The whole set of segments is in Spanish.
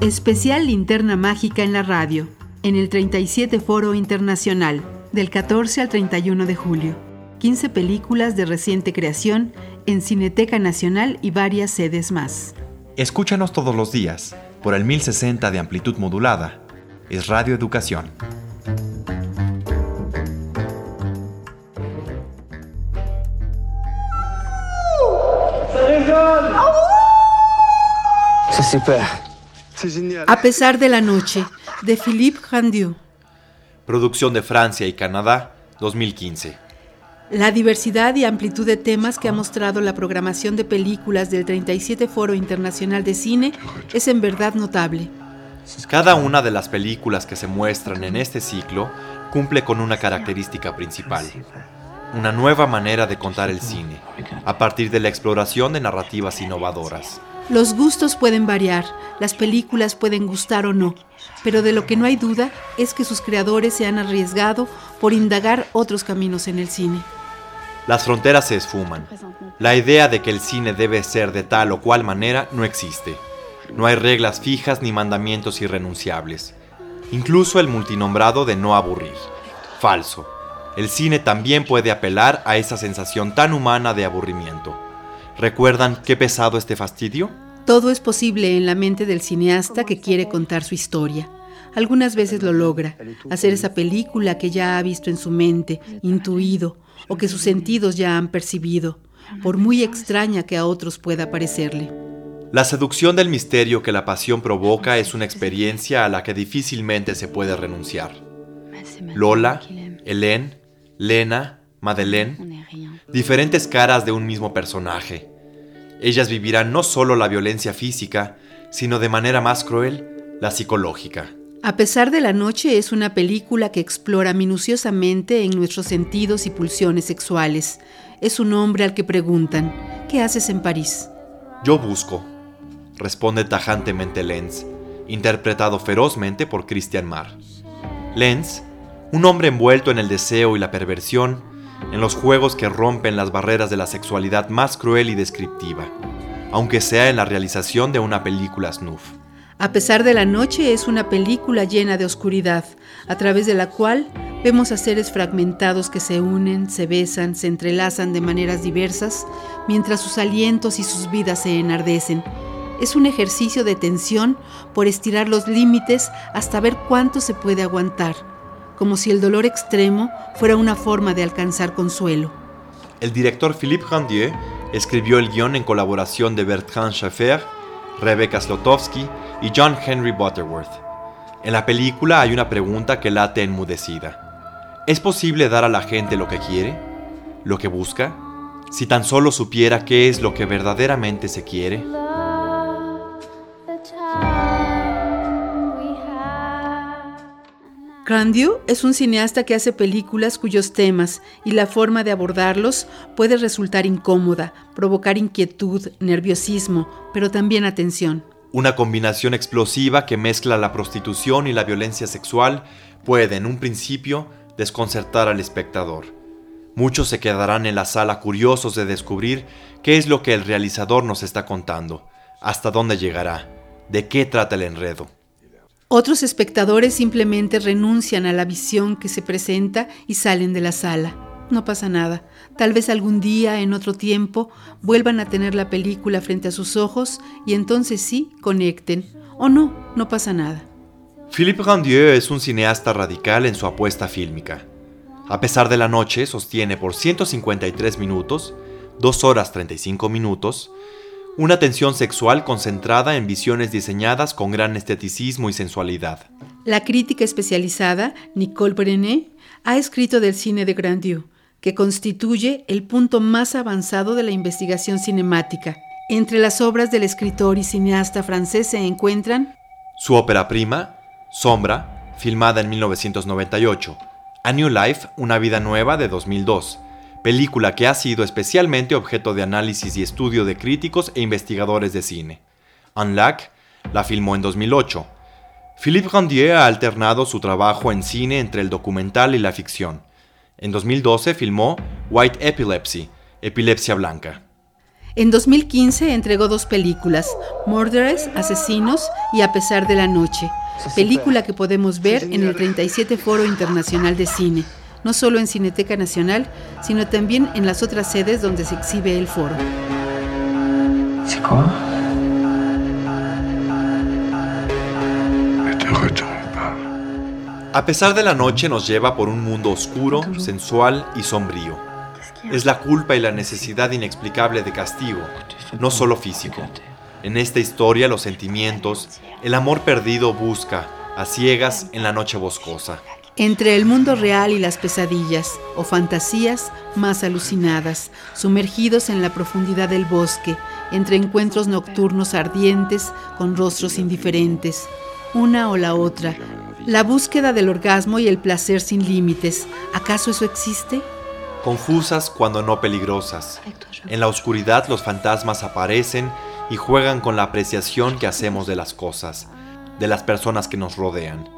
Especial Linterna Mágica en la radio, en el 37 Foro Internacional, del 14 al 31 de julio. 15 películas de reciente creación en Cineteca Nacional y varias sedes más. Escúchanos todos los días por el 1060 de amplitud modulada. Es Radio Educación. A pesar de la noche, de Philippe Randieu. Producción de Francia y Canadá, 2015. La diversidad y amplitud de temas que ha mostrado la programación de películas del 37 Foro Internacional de Cine es en verdad notable. Cada una de las películas que se muestran en este ciclo cumple con una característica principal, una nueva manera de contar el cine, a partir de la exploración de narrativas innovadoras. Los gustos pueden variar, las películas pueden gustar o no, pero de lo que no hay duda es que sus creadores se han arriesgado por indagar otros caminos en el cine. Las fronteras se esfuman. La idea de que el cine debe ser de tal o cual manera no existe. No hay reglas fijas ni mandamientos irrenunciables. Incluso el multinombrado de no aburrir. Falso. El cine también puede apelar a esa sensación tan humana de aburrimiento. ¿Recuerdan qué pesado este fastidio? Todo es posible en la mente del cineasta que quiere contar su historia. Algunas veces lo logra, hacer esa película que ya ha visto en su mente, intuido, o que sus sentidos ya han percibido, por muy extraña que a otros pueda parecerle. La seducción del misterio que la pasión provoca es una experiencia a la que difícilmente se puede renunciar. Lola, Hélène, Lena, Madeleine, diferentes caras de un mismo personaje. Ellas vivirán no solo la violencia física, sino de manera más cruel, la psicológica. A pesar de la noche es una película que explora minuciosamente en nuestros sentidos y pulsiones sexuales. Es un hombre al que preguntan, ¿qué haces en París? Yo busco, responde tajantemente Lenz, interpretado ferozmente por Christian Marr. Lenz, un hombre envuelto en el deseo y la perversión, en los juegos que rompen las barreras de la sexualidad más cruel y descriptiva, aunque sea en la realización de una película snuff. A pesar de la noche es una película llena de oscuridad, a través de la cual vemos a seres fragmentados que se unen, se besan, se entrelazan de maneras diversas, mientras sus alientos y sus vidas se enardecen. Es un ejercicio de tensión por estirar los límites hasta ver cuánto se puede aguantar, como si el dolor extremo fuera una forma de alcanzar consuelo. El director Philippe Randieu escribió el guion en colaboración de Bertrand Schaffer, Rebecca Slotowski y John Henry Butterworth. En la película hay una pregunta que late enmudecida. ¿Es posible dar a la gente lo que quiere? ¿Lo que busca? Si tan solo supiera qué es lo que verdaderamente se quiere. Grandieu es un cineasta que hace películas cuyos temas y la forma de abordarlos puede resultar incómoda, provocar inquietud, nerviosismo, pero también atención. Una combinación explosiva que mezcla la prostitución y la violencia sexual puede, en un principio, desconcertar al espectador. Muchos se quedarán en la sala curiosos de descubrir qué es lo que el realizador nos está contando, hasta dónde llegará, de qué trata el enredo. Otros espectadores simplemente renuncian a la visión que se presenta y salen de la sala. No pasa nada. Tal vez algún día, en otro tiempo, vuelvan a tener la película frente a sus ojos y entonces sí conecten. O no, no pasa nada. Philippe Randieu es un cineasta radical en su apuesta fílmica. A pesar de la noche, sostiene por 153 minutos, 2 horas 35 minutos, una tensión sexual concentrada en visiones diseñadas con gran esteticismo y sensualidad. La crítica especializada, Nicole Brené, ha escrito del cine de Grandieu que constituye el punto más avanzado de la investigación cinemática. Entre las obras del escritor y cineasta francés se encuentran su ópera prima, Sombra, filmada en 1998, A New Life, Una vida nueva de 2002, película que ha sido especialmente objeto de análisis y estudio de críticos e investigadores de cine. Unlack la filmó en 2008. Philippe Randier ha alternado su trabajo en cine entre el documental y la ficción. En 2012 filmó White Epilepsy, Epilepsia Blanca. En 2015 entregó dos películas, Murderers, Asesinos y A pesar de la noche, película que podemos ver en el 37 Foro Internacional de Cine, no solo en Cineteca Nacional, sino también en las otras sedes donde se exhibe el foro. A pesar de la noche nos lleva por un mundo oscuro, sensual y sombrío. Es la culpa y la necesidad inexplicable de castigo, no solo físico. En esta historia los sentimientos, el amor perdido busca, a ciegas en la noche boscosa. Entre el mundo real y las pesadillas, o fantasías más alucinadas, sumergidos en la profundidad del bosque, entre encuentros nocturnos ardientes con rostros indiferentes, una o la otra, la búsqueda del orgasmo y el placer sin límites, ¿acaso eso existe? Confusas cuando no peligrosas. En la oscuridad los fantasmas aparecen y juegan con la apreciación que hacemos de las cosas, de las personas que nos rodean.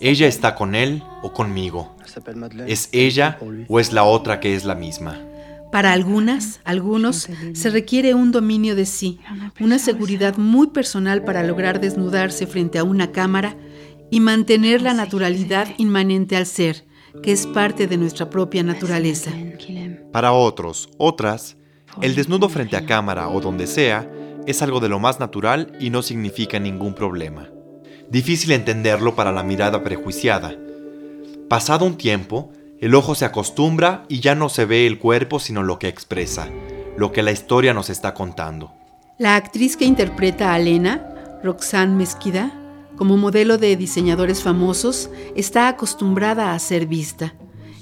Ella está con él o conmigo. ¿Es ella o es la otra que es la misma? Para algunas, algunos, se requiere un dominio de sí, una seguridad muy personal para lograr desnudarse frente a una cámara y mantener la naturalidad inmanente al ser, que es parte de nuestra propia naturaleza. Para otros, otras, el desnudo frente a cámara o donde sea es algo de lo más natural y no significa ningún problema. Difícil entenderlo para la mirada prejuiciada. Pasado un tiempo, el ojo se acostumbra y ya no se ve el cuerpo sino lo que expresa, lo que la historia nos está contando. La actriz que interpreta a Elena, Roxanne Mesquida, como modelo de diseñadores famosos, está acostumbrada a ser vista.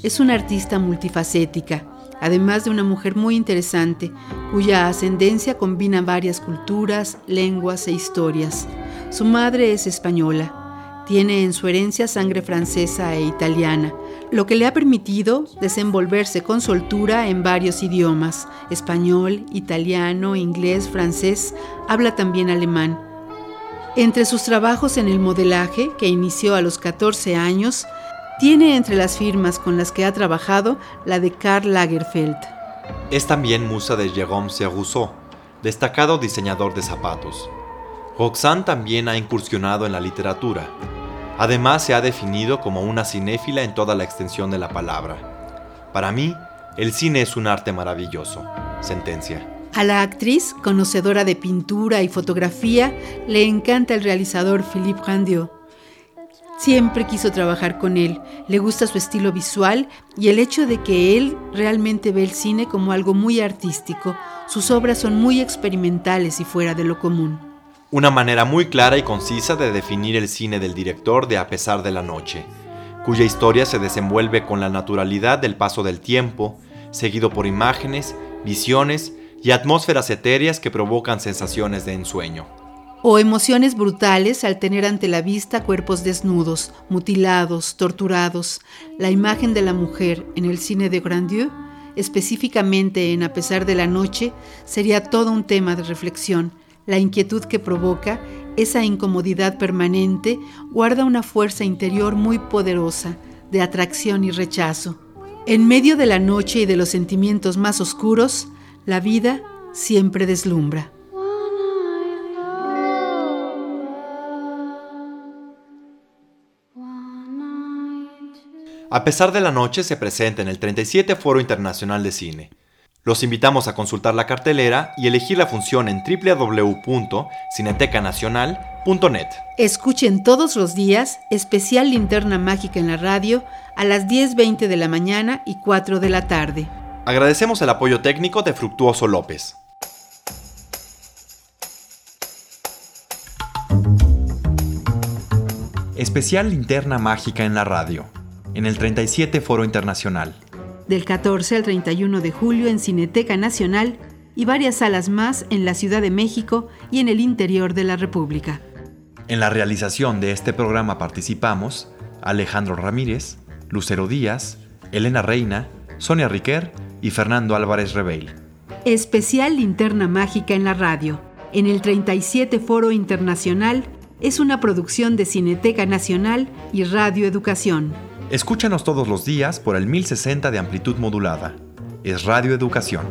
Es una artista multifacética, además de una mujer muy interesante, cuya ascendencia combina varias culturas, lenguas e historias. Su madre es española, tiene en su herencia sangre francesa e italiana, lo que le ha permitido desenvolverse con soltura en varios idiomas, español, italiano, inglés, francés, habla también alemán. Entre sus trabajos en el modelaje, que inició a los 14 años, tiene entre las firmas con las que ha trabajado la de Karl Lagerfeld. Es también musa de Jérôme Rousseau, destacado diseñador de zapatos. Roxanne también ha incursionado en la literatura, Además, se ha definido como una cinéfila en toda la extensión de la palabra. Para mí, el cine es un arte maravilloso. Sentencia. A la actriz, conocedora de pintura y fotografía, le encanta el realizador Philippe Randieu. Siempre quiso trabajar con él, le gusta su estilo visual y el hecho de que él realmente ve el cine como algo muy artístico. Sus obras son muy experimentales y fuera de lo común. Una manera muy clara y concisa de definir el cine del director de A pesar de la noche, cuya historia se desenvuelve con la naturalidad del paso del tiempo, seguido por imágenes, visiones y atmósferas etéreas que provocan sensaciones de ensueño. O emociones brutales al tener ante la vista cuerpos desnudos, mutilados, torturados. La imagen de la mujer en el cine de Grandieu, específicamente en A pesar de la noche, sería todo un tema de reflexión la inquietud que provoca, esa incomodidad permanente, guarda una fuerza interior muy poderosa, de atracción y rechazo. En medio de la noche y de los sentimientos más oscuros, la vida siempre deslumbra. A pesar de la noche se presenta en el 37 Foro Internacional de Cine. Los invitamos a consultar la cartelera y elegir la función en www.cinetecanacional.net. Escuchen todos los días especial Linterna Mágica en la radio a las 10.20 de la mañana y 4 de la tarde. Agradecemos el apoyo técnico de Fructuoso López. Especial Linterna Mágica en la radio, en el 37 Foro Internacional del 14 al 31 de julio en Cineteca Nacional y varias salas más en la Ciudad de México y en el interior de la República. En la realización de este programa participamos Alejandro Ramírez, Lucero Díaz, Elena Reina, Sonia Riquer y Fernando Álvarez Rebeil. Especial Linterna Mágica en la radio, en el 37 Foro Internacional, es una producción de Cineteca Nacional y Radio Educación. Escúchanos todos los días por el 1060 de amplitud modulada. Es Radio Educación.